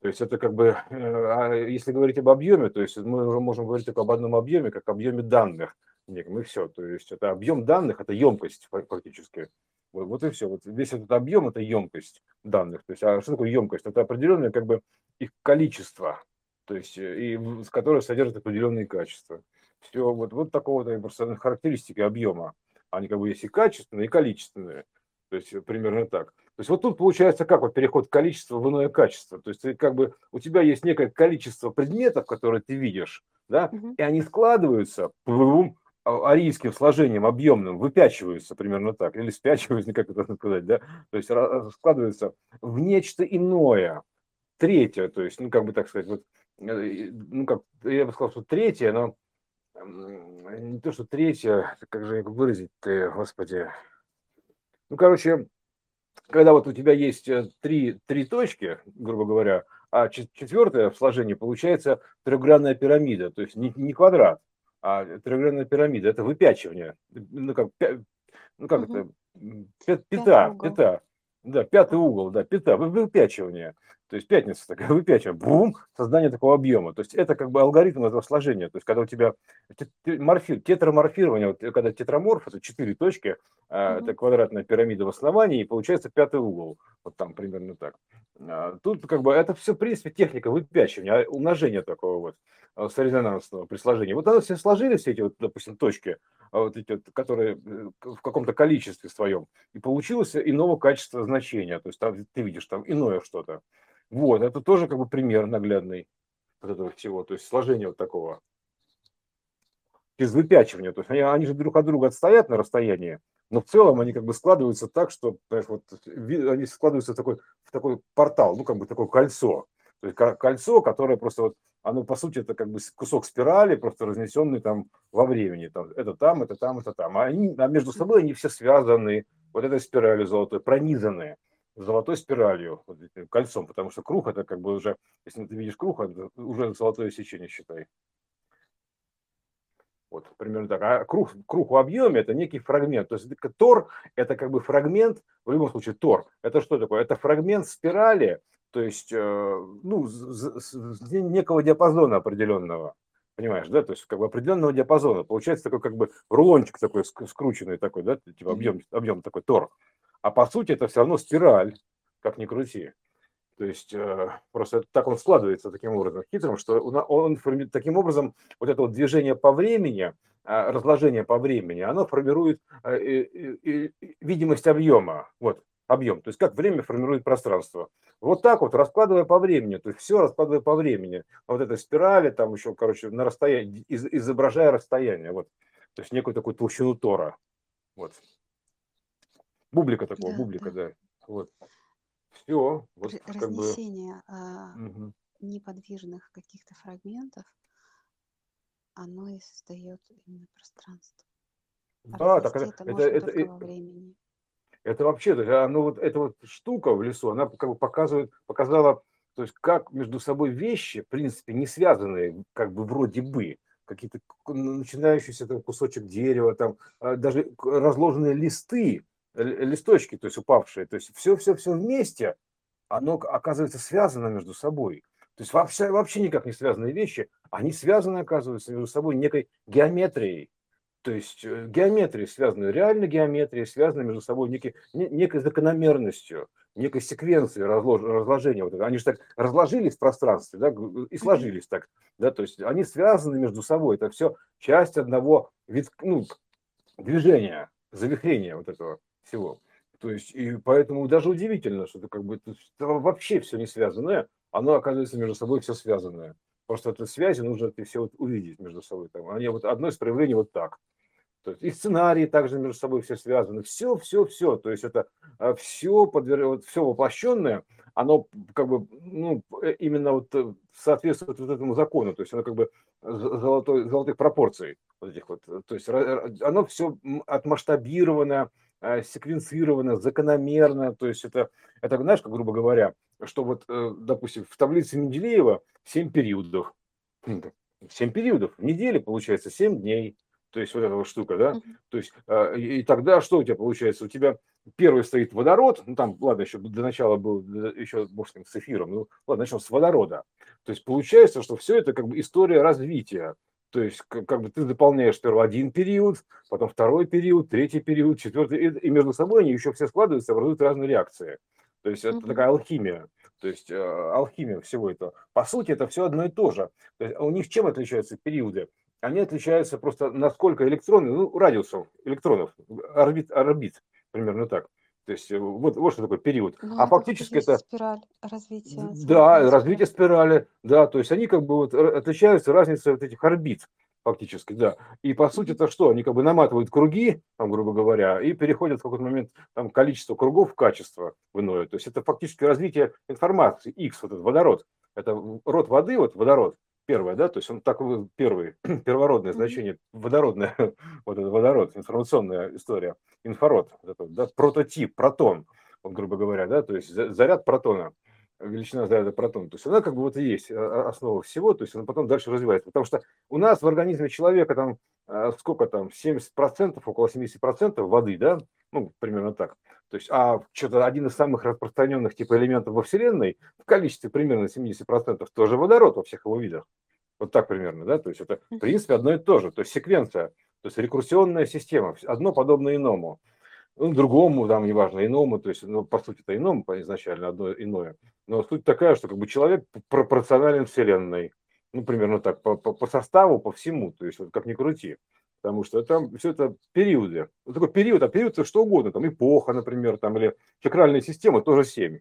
То есть это как бы, э, а если говорить об объеме, то есть мы уже можем говорить только об одном объеме, как объеме данных. И все. То есть это объем данных, это емкость фактически. Вот, вот и все. Вот весь этот объем – это емкость данных. То есть, а что такое емкость? Это определенное как бы их количество, то есть, э, и, с которое содержит определенные качества. Все, вот, вот такого вот характеристики объема. Они как бы есть и качественные, и количественные. То есть примерно так. То есть вот тут получается как вот переход количества в иное качество. То есть ты как бы у тебя есть некое количество предметов, которые ты видишь, да, угу. и они складываются плум, а, арийским сложением объемным, выпячиваются примерно так, или спячиваются, как это сказать, да, то есть складываются в нечто иное, третье, то есть, ну, как бы так сказать, вот, э, ну, как, я бы сказал, что третье, но не то, что третье, как же выразить-то, господи, ну, короче, когда вот у тебя есть э, три, три точки, грубо говоря, а четвертое в сложении получается трехгранная пирамида, то есть не, не квадрат, а трехгранная пирамида, это выпячивание, ну как, ну, как угу. это, пята, пята, да, пятый угол, да, пята, выпячивание. То есть пятница такая, выпячиваем, бум, создание такого объема. То есть это как бы алгоритм этого сложения. То есть когда у тебя морфир, тетраморфирование, вот, когда тетраморф, это четыре точки, mm-hmm. это квадратная пирамида в основании, и получается пятый угол. Вот там примерно так. А, тут как бы это все, в принципе, техника выпячивания, а, умножения такого вот резонансного при сложении. Вот они все сложились, эти вот, допустим, точки, вот эти вот, которые э, в каком-то количестве своем, и получилось иного качества значения. То есть там ты видишь там иное что-то. Вот, это тоже как бы пример наглядный вот этого всего, то есть сложение вот такого без выпячивания. То есть они, они же друг от друга отстоят на расстоянии, но в целом они как бы складываются так, что вот, они складываются в такой, в такой портал, ну как бы такое кольцо. То есть кольцо, которое просто вот, оно по сути это как бы кусок спирали, просто разнесенный там во времени. Там, это там, это там, это там. А, они, а между собой они все связаны вот этой спиралью золотой, пронизанные золотой спиралью, вот этим кольцом, потому что круг это как бы уже, если ты видишь круг, это уже золотое сечение, считай. Вот, примерно так. А круг, круг в объеме – это некий фрагмент. То есть тор – это как бы фрагмент, в любом случае тор. Это что такое? Это фрагмент спирали, то есть э, ну, некого диапазона определенного. Понимаешь, да? То есть как бы определенного диапазона. Получается такой как бы рулончик такой скрученный такой, да? Типа объем, объем такой тор. А по сути это все равно спираль, как ни крути. То есть э, просто так он складывается таким образом хитрым, что он, он таким образом вот это вот движение по времени, э, разложение по времени, оно формирует э, видимость объема. Вот объем. То есть как время формирует пространство. Вот так вот, раскладывая по времени, то есть все раскладывая по времени. Вот эта спирали, там еще, короче, на расстоянии, изображая расстояние. Вот. То есть некую такую толщину тора. Вот. Бублика такого, да, бублика, да. да. Вот. Все. Вот, Разнесение как бы... а, угу. неподвижных каких-то фрагментов, оно и создает именно пространство. Да, так это, это, это, это, времени. это вообще, есть, оно вот эта вот штука в лесу, она как бы показывает, показала, то есть как между собой вещи, в принципе, не связанные, как бы вроде бы, какие-то начинающиеся там кусочек дерева, там а, даже разложенные листы, листочки, то есть упавшие, то есть все-все-все вместе, оно оказывается связано между собой. То есть вообще, вообще никак не связанные вещи, они связаны, оказываются, между собой некой геометрией. То есть э, геометрия связана, реально геометрия связана между собой некой, некой закономерностью, некой секвенцией разлож, разложения. Вот Они же так разложились в пространстве да, и сложились так. Да, то есть они связаны между собой. Это все часть одного вид, ну, движения, завихрения вот этого всего. То есть, и поэтому даже удивительно, что это как бы это вообще все не связанное, оно оказывается между собой все связанное. Просто это связи нужно это все вот увидеть между собой. Там. Они вот одно из проявлений вот так. То есть и сценарии также между собой все связаны. Все, все, все. То есть это а, все, подвер... вот все воплощенное, оно как бы ну, э, именно вот э, соответствует вот этому закону. То есть оно как бы золотой, золотых пропорций вот этих вот. То есть оно все отмасштабировано, Э, секвенцировано, закономерно. То есть это, это знаешь, как грубо говоря, что вот, э, допустим, в таблице Менделеева 7 периодов. 7 периодов. В неделе получается 7 дней. То есть вот эта вот штука, да? Uh-huh. То есть э, и тогда что у тебя получается? У тебя первый стоит водород, ну там, ладно, еще до начала был еще, может, с эфиром, ну ладно, начнем с водорода. То есть получается, что все это как бы история развития. То есть как, как бы ты заполняешь сперва один период, потом второй период, третий период, четвертый, и, и между собой они еще все складываются, образуют разные реакции. То есть это mm-hmm. такая алхимия. То есть э, алхимия всего этого. По сути, это все одно и то же. То есть, а у них чем отличаются периоды? Они отличаются просто насколько электроны, ну, радиусом электронов, орбит, орбит примерно так. То есть э, вот, вот что такое период. Ну, а фактически это... Спираль развития. Да, развитие спирали, да, то есть они как бы вот отличаются разницей вот этих орбит фактически, да. И по сути это что? Они как бы наматывают круги, там, грубо говоря, и переходят в какой-то момент там количество кругов в качество в иное. То есть это фактически развитие информации, X, вот этот водород. Это род воды, вот водород, первое, да, то есть он такой первый, первородное значение, водородное, вот это водород, информационная история, инфрарод, да, прототип, протон, грубо говоря, да, то есть заряд протона, величина заряда протона, то есть она как бы вот и есть а, основа всего, то есть она потом дальше развивается, потому что у нас в организме человека там сколько там, 70%, около 70% воды, да, ну, примерно так, то есть, а что-то один из самых распространенных типа элементов во Вселенной в количестве примерно 70% тоже водород во всех его видах. Вот так примерно, да? То есть это, в принципе, одно и то же. То есть секвенция, то есть рекурсионная система, одно подобно иному. Ну, другому, там, неважно, иному, то есть, ну, по сути, это иному изначально, одно иное. Но суть такая, что как бы человек пропорционален Вселенной. Ну, примерно так, по, по, по составу, по всему, то есть, вот как ни крути потому что там все это периоды. Вот такой период, а период это что угодно, там эпоха, например, там, или чакральная система тоже семь.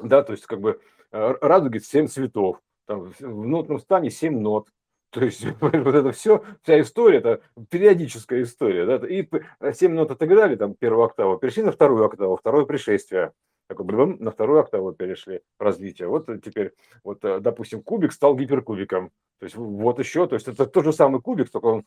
Да, то есть как бы э, радуги семь цветов, там, в нотном стане семь нот. То есть вот это все, вся история, это периодическая история. Да? И семь нот отыграли, там первую октаву, перешли на вторую октаву, второе пришествие. Такой, блин, на вторую октаву перешли развитие. Вот теперь, вот, э, допустим, кубик стал гиперкубиком. То есть вот еще, то есть это тот же самый кубик, только он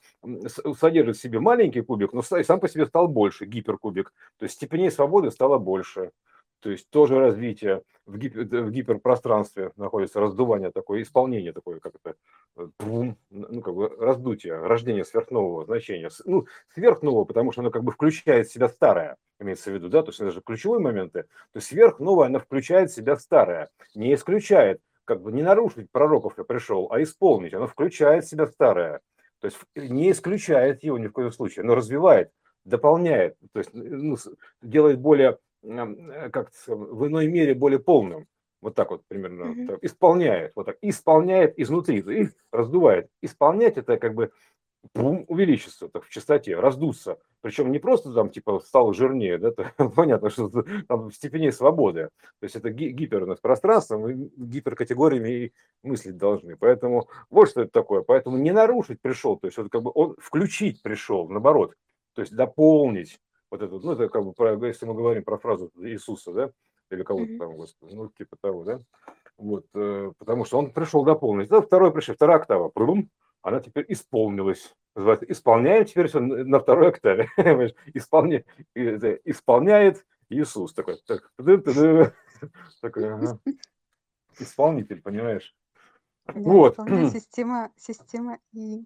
содержит в себе маленький кубик, но сам по себе стал больше, гиперкубик. То есть степеней свободы стало больше. То есть тоже развитие в, гипер, в гиперпространстве находится раздувание такое, исполнение такое, как это, э, ну, как бы раздутие, рождение сверхнового значения. Ну, сверхнового, потому что оно как бы включает в себя старое, имеется в виду, да, то есть это же ключевые моменты. То есть сверхновое, оно включает в себя старое, не исключает, как бы не нарушить пророков я пришел, а исполнить, оно включает в себя старое. То есть не исключает его ни в коем случае, но развивает, дополняет, то есть ну, делает более Э, как в иной мере более полным. Вот так вот примерно. Mm-hmm. Исполняет. Вот так. Исполняет изнутри. И раздувает. Исполнять это как бы бум, увеличится так, в частоте, раздуться. Причем не просто там типа стало жирнее, да, это, понятно, что там в степени свободы. То есть это ги- гипер пространство, мы гиперкатегориями и мыслить должны. Поэтому вот что это такое. Поэтому не нарушить пришел, то есть вот как бы он включить пришел, наоборот. То есть дополнить вот это, ну, это как бы, про, если мы говорим про фразу Иисуса, да, или кого-то mm-hmm. там, господи, ну, типа того, да, вот, э, потому что он пришел дополнить. Да, второй пришел, вторая октава, прудум, она теперь исполнилась. Называется, исполняем теперь все на второй октаве. Исполня, исполняет Иисус. Такой, так, такой ага. исполнитель, понимаешь? Да, вот. Система, система И.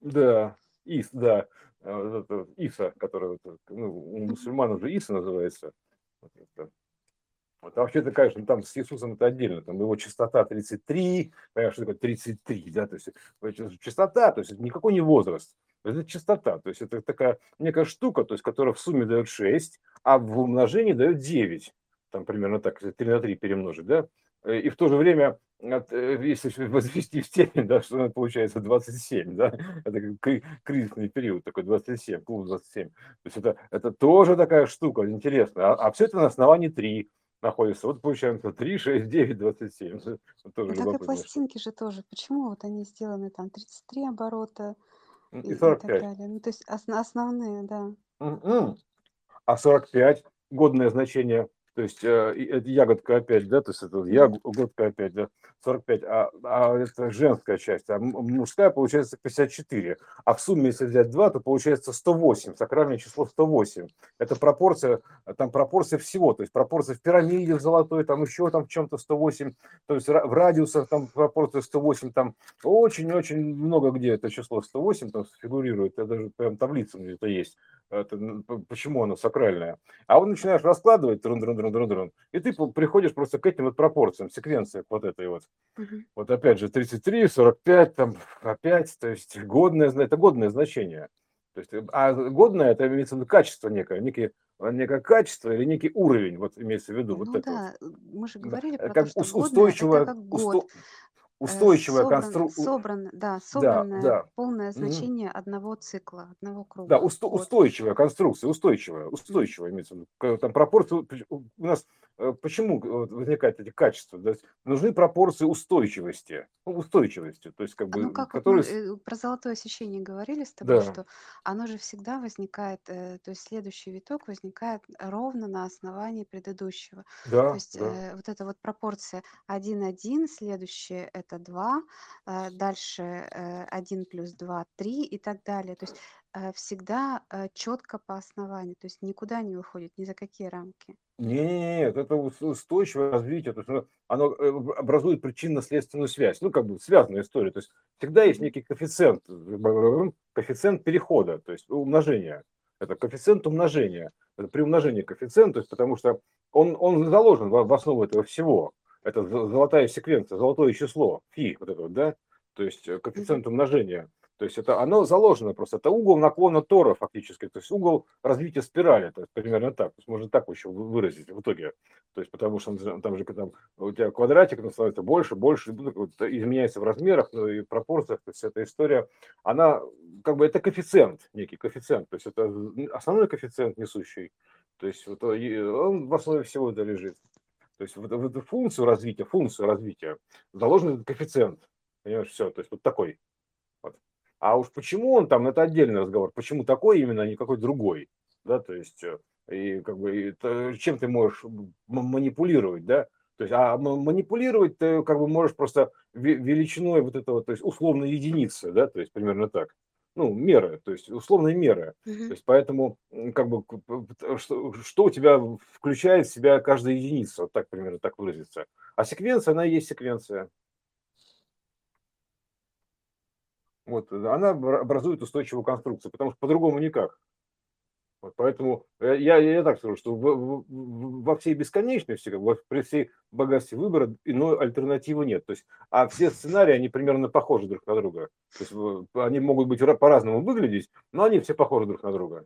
Да, ИС, да. А, Иса, который ну, у мусульман уже Иса называется. Вот, а вообще-то, конечно, там с Иисусом это отдельно, там его частота 33, понимаешь, что такое 33, да, то есть частота, то есть никакой не возраст, это частота, то есть это такая некая штука, то есть которая в сумме дает 6, а в умножении дает 9, там примерно так, если 3 на 3 перемножить, да, и в то же время, э, если возвести в степень, да, что получается 27, да, это кризисный период, такой 27, клуб 27. То есть это, это тоже такая штука интересная. А, а все это на основании 3 находится. Вот получается 3, 6, 9, 27. тоже ну, так и пластинки же тоже. Почему вот они сделаны там 33 оборота и, и 45. И так далее? Ну, то есть основные, да. А 45 годное значение то есть э, это ягодка опять, да, то есть это ягодка опять, да, 45, а, а это женская часть, а мужская получается 54, а в сумме, если взять 2, то получается 108, сакральное число 108. Это пропорция, там пропорция всего, то есть пропорция в пирамиде в золотой, там еще там в чем-то 108, то есть в радиусах там пропорция 108, там очень-очень много где это число 108 там фигурирует, это даже прям таблица где-то есть это, почему оно сакральное. А вот начинаешь раскладывать, трун -трун -трун -трун -трун, и ты приходишь просто к этим вот пропорциям, секвенции вот этой вот. Угу. Вот опять же 33, 45, там опять, то есть годное, это годное значение. То есть, а годное это имеется в виду качество некое, некие некое качество или некий уровень, вот имеется в виду. Ну вот да, это. мы же говорили про как то, что устойчивое, это как год. Усто устойчивая собран, конструкция. Собран, да, собранное да, да. полное значение угу. одного цикла, одного круга. Да, уст, устойчивая конструкция, устойчивая, устойчивая имеется в виду. Там пропорции, у нас Э, почему возникают эти качества? То есть нужны пропорции устойчивости, ну, устойчивости, то есть как бы, ну, как которые... вот мы э, про золотое сечение говорили с тобой, да. что оно же всегда возникает, э, то есть следующий виток возникает ровно на основании предыдущего. Да, то есть да. вот эта вот пропорция 1-1, следующее это 2, дальше 1 плюс 2, 3 и так далее. То есть всегда четко по основанию, то есть никуда не выходит, ни за какие рамки. Нет, это устойчивое развитие, то есть оно, э, образует причинно-следственную связь, ну, как бы связанная история, то есть всегда есть некий коэффициент, э, коэффициент перехода, то есть умножения, это коэффициент умножения, это при умножении коэффициента, то есть потому что он, он заложен в, основу этого всего, это золотая секвенция, золотое число, фи, вот это вот, да, то есть э, коэффициент умножения, то есть это оно заложено просто. Это угол наклона Тора фактически, то есть угол развития спирали, то есть примерно так. То есть можно так еще выразить в итоге. То есть потому что там же там, у тебя квадратик он становится больше, больше, ну, изменяется в размерах, ну, и пропорциях. То есть эта история, она как бы это коэффициент, некий коэффициент. То есть это основной коэффициент несущий. То есть вот, он в основе всего это лежит. То есть в, в эту функцию развития, функцию развития заложен этот коэффициент. Понимаешь, все. То есть вот такой. А уж почему он там, это отдельный разговор. Почему такой именно, а не какой другой. Да, то есть, э, и как бы, и, чем ты можешь манипулировать, да? То есть, а манипулировать ты как бы можешь просто величиной вот этого, то есть условно единицы, да, то есть примерно так. ну, меры, то есть условные меры. То есть поэтому, как бы, что, что у тебя включает в себя каждая единица, вот так примерно так выразиться. А секвенция, она и есть секвенция. Вот, она образует устойчивую конструкцию, потому что по-другому никак. Вот поэтому э, я, я так скажу, что в, в, во всей бесконечности, бы, при всей богатстве выбора иной альтернативы нет. То есть, а все сценарии, они примерно похожи друг на друга. То есть, они могут быть по-разному выглядеть, но они все похожи друг на друга.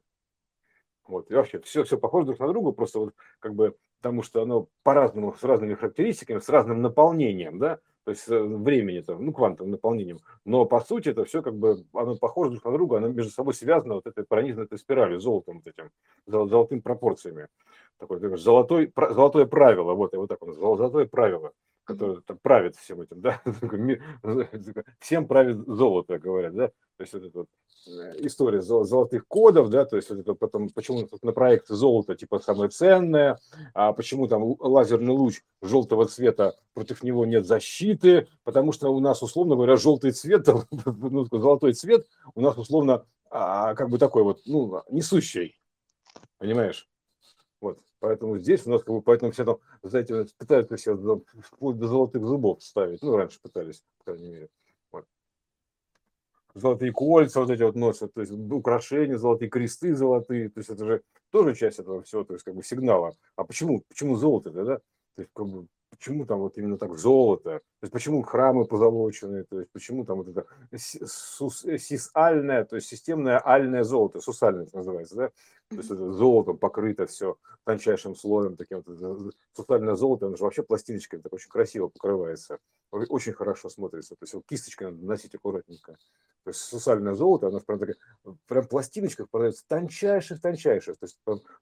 Вот, и вообще все, все похоже друг на друга, просто вот как бы потому что оно по-разному, с разными характеристиками, с разным наполнением, да, то есть э, времени, там, ну, квантовым наполнением. Но по сути это все как бы, оно похоже друг на друга, оно между собой связано вот этой пронизанной этой спиралью, золотом вот этим, золотыми пропорциями. Такое, такое золотой, золотое правило, вот, вот так он, золотое правило которое там, правит всем этим, да, всем правит золото, говорят, да, то есть вот эта вот э, история золотых кодов, да, то есть вот это потом, почему на проекте золото типа самое ценное, а почему там лазерный луч желтого цвета, против него нет защиты, потому что у нас, условно говоря, желтый цвет, ну, золотой цвет у нас условно а, как бы такой вот, ну, несущий, понимаешь? Вот, поэтому здесь у нас, как бы, поэтому все там, знаете, пытаются себя вплоть до золотых зубов ставить. Ну, раньше пытались, по крайней мере. Вот. Золотые кольца вот эти вот носят, то есть украшения, золотые кресты золотые, то есть это же тоже часть этого всего, то есть как бы сигнала. А почему, почему золото да? То есть как бы почему там вот именно так золото, то есть почему храмы позолоченные, то есть почему там вот это сисальное, то есть системное альное золото, сусальное это называется, да, то есть это золотом покрыто все тончайшим слоем, таким вот, сусальное золото, оно же вообще пластиночками так очень красиво покрывается, очень хорошо смотрится, то есть вот кисточкой надо носить аккуратненько. То есть сусальное золото, оно прям, так, прям пластиночках продается тончайших-тончайших. То есть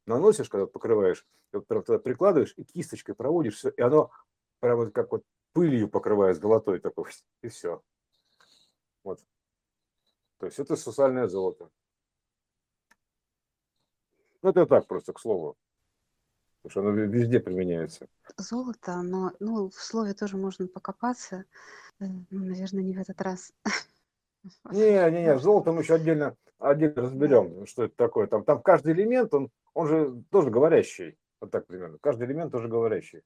наносишь, когда покрываешь, вот прям туда прикладываешь и кисточкой проводишь, все, и оно прям вот как вот пылью покрывает золотой такой, и все. Вот. То есть это сусальное золото. Ну, это так просто, к слову. Потому что оно везде применяется. Золото, но ну, в слове тоже можно покопаться. Э, ну, наверное, не в этот раз. Не, не, не, золото мы еще отдельно, отдельно разберем, что это такое. Там, там каждый элемент, он, он же тоже говорящий. Вот так примерно. Каждый элемент тоже говорящий.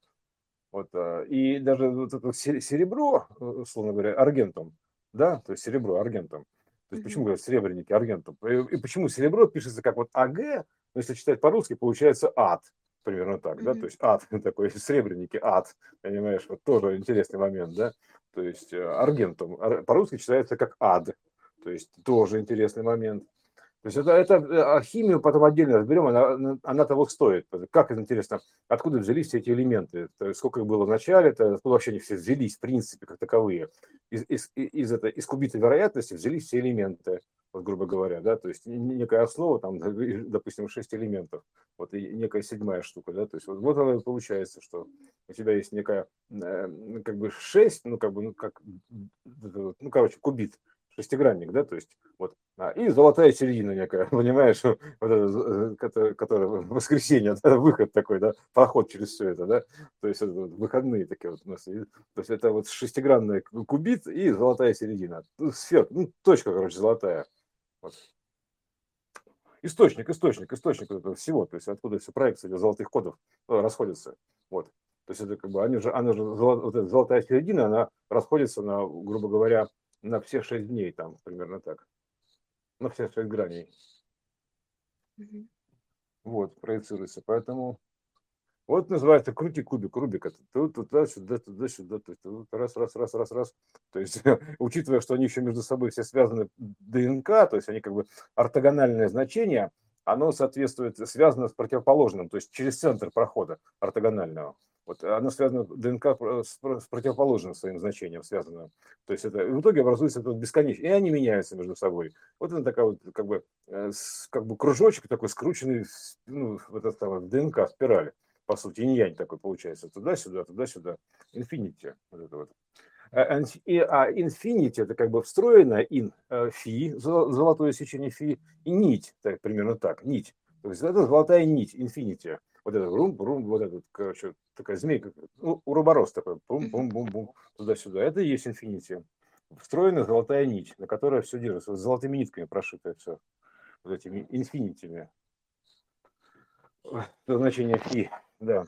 Вот, а, и даже вот это серебро, э, условно говоря, аргентом, да, то есть серебро аргентом. То есть почему говорят серебряники аргентом? И, и почему серебро пишется как вот АГ, но если читать по-русски, получается ад, примерно так, да, то есть ад, такой серебряники, ад, понимаешь, вот тоже интересный момент, да, то есть э, аргентум, по-русски читается как ад, то есть тоже интересный момент. То есть это, это э, химию потом отдельно разберем, она, она того стоит. Как интересно, откуда взялись все эти элементы, сколько их было в начале, это, откуда вообще они все взялись, в принципе, как таковые. Из, из, из, это, из кубитой вероятности взялись все элементы, вот, грубо говоря, да, то есть некая основа, там, допустим, шесть элементов, вот и некая седьмая штука, да, то есть вот, вот оно получается, что у тебя есть некая, э, как бы шесть, ну, как бы, ну, как, ну, короче, кубит, шестигранник, да, то есть вот, а, и золотая середина некая, понимаешь, вот это, которая воскресенье, да, выход такой, да, проход через все это, да, то есть выходные такие вот у нас, то есть это вот шестигранный кубит и золотая середина, ну, сфер, ну, точка, короче, золотая, вот. Источник, источник, источник этого всего, то есть откуда все проекции золотых кодов э, расходятся, вот. То есть это как бы, они же, она же, золотая середина, она расходится на, грубо говоря, на все шесть дней там, примерно так. На все шесть граней. Угу. Вот, проецируется. Поэтому вот называется крути кубик, рубик. Это туда, сюда, туда, сюда. То есть раз, раз, раз, раз, раз. То есть, учитывая, что они еще между собой все связаны ДНК, то есть они как бы ортогональное значение, оно соответствует, связано с противоположным, то есть через центр прохода ортогонального. Вот она связана, ДНК с, с противоположным своим значением связана. То есть это в итоге образуется это вот бесконечно, и они меняются между собой. Вот это такая вот как бы, э, как бы кружочек такой скрученный ну, в этот самый, ДНК спирали, по сути, инь-янь такой получается, туда-сюда, туда-сюда, инфинити, вот это вот. А, и, а infinity это как бы встроенное in, э, фи, золотое сечение фи, и нить, так, примерно так, нить. То есть это золотая нить, infinity вот этот рум, рум, вот этот, короче, такая змейка, ну, уроборос такой, бум, бум, бум, бум, туда-сюда. Это и есть Infinity. встроена золотая нить, на которой все держится, с золотыми нитками прошито все, вот этими инфинитими. Это значение фи, да.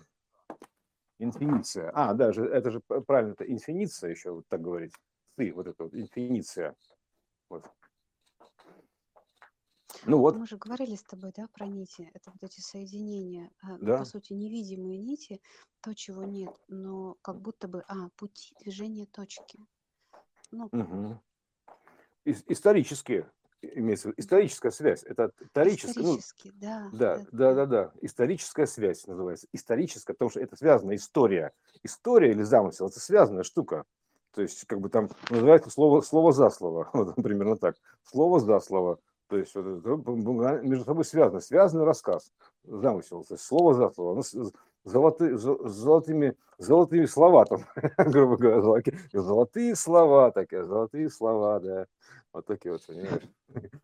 Инфиниция. А, да, это же правильно, это инфиниция еще, вот так говорить. Ты, вот это вот, инфиниция. Вот. Ну вот. Мы же говорили с тобой, да, про нити. Это вот эти соединения, а, ну, по сути, невидимые нити, то, чего нет, но как будто бы, а, пути движения точки. Ну, Мгм. Исторические, имеется в виду, историческая связь. Это историческая, ну, да, да, да, да, да, историческая связь называется. Историческая, потому что это связана история. История или замысел– это связанная штука. То есть, как бы там называется слово, слово за слово, вот примерно так. Слово за слово. То есть вот между собой связано, связанный рассказ, замысел, то есть слово за слово, золотые, золотыми, золотыми слова там, грубо говоря, золотые, золотые слова такие, золотые слова, да, вот такие вот, понимаешь.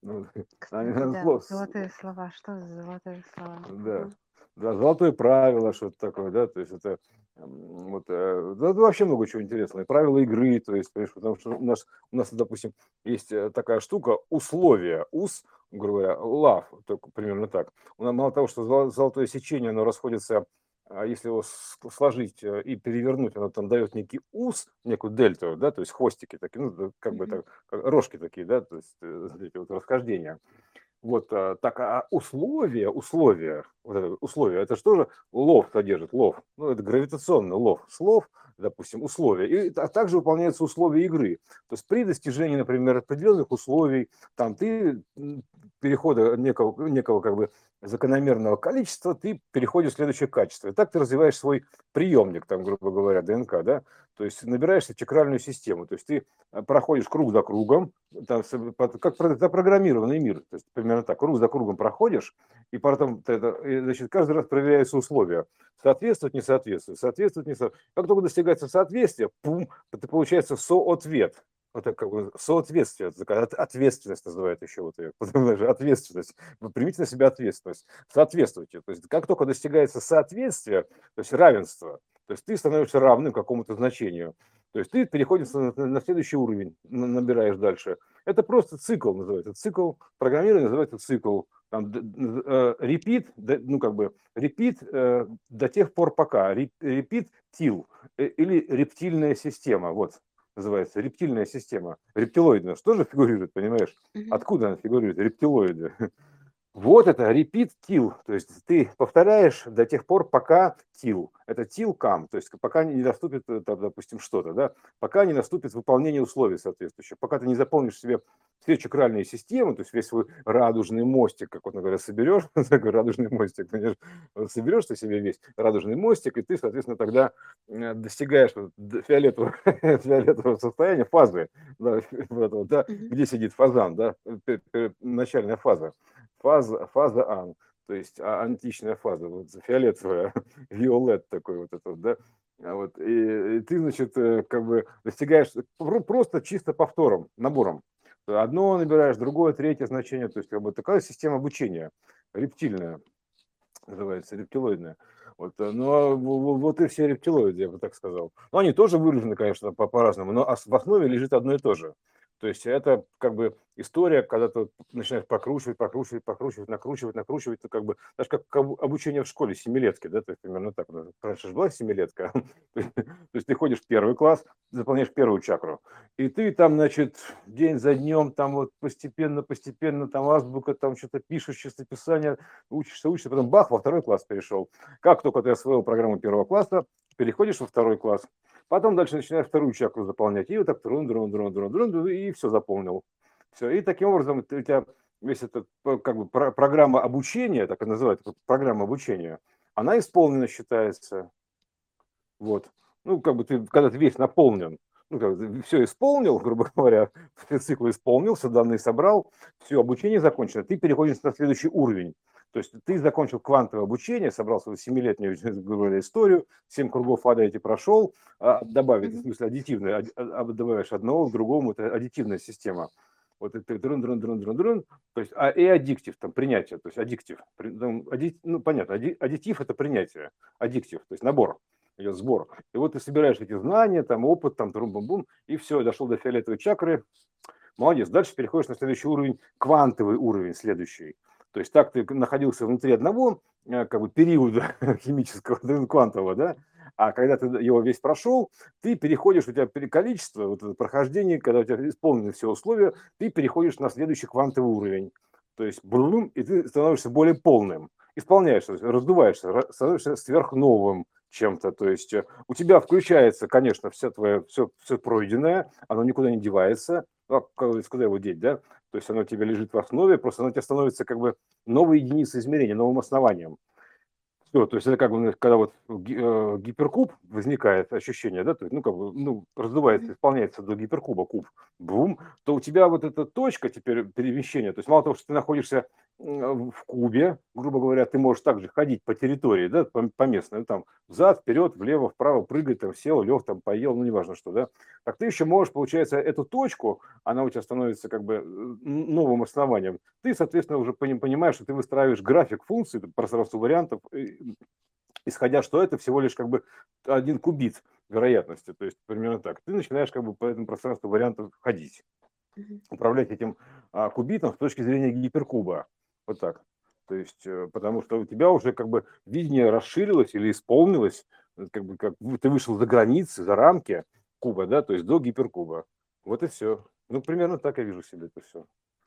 Ну, да, золотые слова, что за золотые слова? Да, да, золотое правило, что-то такое, да, то есть это вот, э, да, вообще много чего интересного. правила игры, то есть, потому что у нас, у нас, допустим, есть э, такая штука, условия, ус, грубо говоря, лав, только примерно так. У нас мало того, что золотое сечение, оно расходится, а если его сложить э, и перевернуть, оно там дает некий ус, некую дельту, да, то есть хвостики такие, ну, как бы так, рожки такие, да, то есть эти вот расхождения. Вот э, так, а условия, условия, вот это условия, это что же лов содержит, лов, ну это гравитационный лов слов, допустим, условия, и а также выполняются условия игры. То есть при достижении, например, определенных условий, там ты перехода некого, некого как бы закономерного количества, ты переходишь в следующее качество. И так ты развиваешь свой приемник, там, грубо говоря, ДНК, да, то есть набираешься чакральную систему, то есть ты э, проходишь круг за кругом, там, как запрограммированный мир, то есть примерно так, круг за кругом проходишь, и потом это, значит, каждый раз проверяются условия, соответствует, не соответствует, соответствует, не соответствует. Как только достигается соответствие, пум, это получается соответ, вот это как бы соответствие, ответственность называют еще вот ее, ответственность, вы примите на себя ответственность, соответствуйте, то есть как только достигается соответствие, то есть равенство, то есть ты становишься равным какому-то значению. То есть ты переходишь на, на следующий уровень, набираешь дальше. Это просто цикл называется. Цикл программирования называется цикл. Там, э, repeat, ну как бы repeat э, до тех пор пока. Repeat till э, или рептильная система. Вот называется рептильная система. Рептилоидная. Что же фигурирует, понимаешь? Откуда она фигурирует? Рептилоиды. Вот это repeat till, то есть ты повторяешь до тех пор, пока till, это come, то есть пока не наступит, э, там, допустим, что-то, да, пока не наступит выполнение условий соответствующих, пока ты не заполнишь себе все чакральные системы, то есть весь свой радужный мостик, как вот, например, соберешь, такой радужный мостик, понимаешь, соберешь ты себе весь радужный мостик, и ты, соответственно, тогда э, достигаешь фиолетового, фиолетового состояния, фазы, да, да, где сидит фазан, да, начальная фаза. Фаза, фаза ан, то есть а, античная фаза, вот фиолетовая, виолет такой вот этот, да, а вот, и, и ты, значит, э, как бы достигаешь просто чисто повтором, набором. Одно набираешь, другое, третье значение, то есть как бы такая система обучения, рептильная, называется, рептилоидная. Вот, э, но вот и все рептилоиды, я бы так сказал. Но они тоже выражены, конечно, по-разному, но в основе лежит одно и то же. То есть это как бы история, когда ты начинаешь прокручивать, прокручивать, прокручивать, накручивать, накручивать, это как бы, даже как обучение в школе, семилетки, да, то есть примерно так. Раньше же была семилетка, то есть ты ходишь в первый класс, заполняешь первую чакру, и ты там, значит, день за днем, там вот постепенно, постепенно, там азбука, там что-то пишешь, чистописание, учишься, учишься, потом бах, во второй класс перешел. Как только ты освоил программу первого класса, переходишь во второй класс, Потом дальше начинаешь вторую чакру заполнять. И вот так дрон, дрон, дрон, дрон, дрон, и все заполнил. Все. И таким образом у тебя весь этот как бы программа обучения, так и называется, программа обучения, она исполнена считается. Вот. Ну, как бы ты, когда ты весь наполнен, ну, как, все исполнил, грубо говоря, все циклы исполнил, все данные собрал, все, обучение закончено, ты переходишь на следующий уровень. То есть ты закончил квантовое обучение, собрал свою семилетнюю историю, семь кругов ада эти прошел, а, добавить, в смысле, аддитивное, а, добавляешь одного к другому, это аддитивная система. Вот это дрон, дрон, дрон, дрон, дрон, то есть, а, и аддиктив, там, принятие, то есть аддиктив, ну, понятно, аддитив – это принятие, аддиктив, то есть набор, идет сбор. И вот ты собираешь эти знания, там опыт, там трум-бум-бум, и все, дошел до фиолетовой чакры, молодец. Дальше переходишь на следующий уровень, квантовый уровень следующий. То есть так ты находился внутри одного э, как бы периода химического, квантового, да, а когда ты его весь прошел, ты переходишь, у тебя количество, вот это прохождение, когда у тебя исполнены все условия, ты переходишь на следующий квантовый уровень. То есть, блум, и ты становишься более полным. Исполняешься, раздуваешься, становишься сверхновым чем-то. То есть э, у тебя включается, конечно, все твое, все, все пройденное, оно никуда не девается, ну, куда его деть, да? То есть оно у тебя лежит в основе, просто оно у тебя становится как бы новой единицей измерения, новым основанием. Все, то есть это как бы, когда вот э, гиперкуб возникает ощущение, да, то есть, ну, как бы, ну, раздувается, исполняется до гиперкуба куб, бум, то у тебя вот эта точка теперь перемещения, то есть мало того, что ты находишься в кубе, грубо говоря, ты можешь также ходить по территории, да, по, по местной, ну, там, взад, вперед, влево, вправо, прыгать, там, сел, лег, там, поел, ну, неважно что, да, так ты еще можешь, получается, эту точку, она у тебя становится как бы новым основанием, ты, соответственно, уже понимаешь, что ты выстраиваешь график функций, пространство вариантов, исходя, что это всего лишь как бы один кубит вероятности, то есть примерно так. Ты начинаешь как бы по этому пространству вариантов ходить, управлять этим а, кубитом с точки зрения гиперкуба. Вот так. То есть, э, потому что у тебя уже как бы видение расширилось или исполнилось, э, как бы как ты вышел за границы, за рамки куба, да, то есть до гиперкуба. Вот и все. Ну, примерно так я вижу себе это все.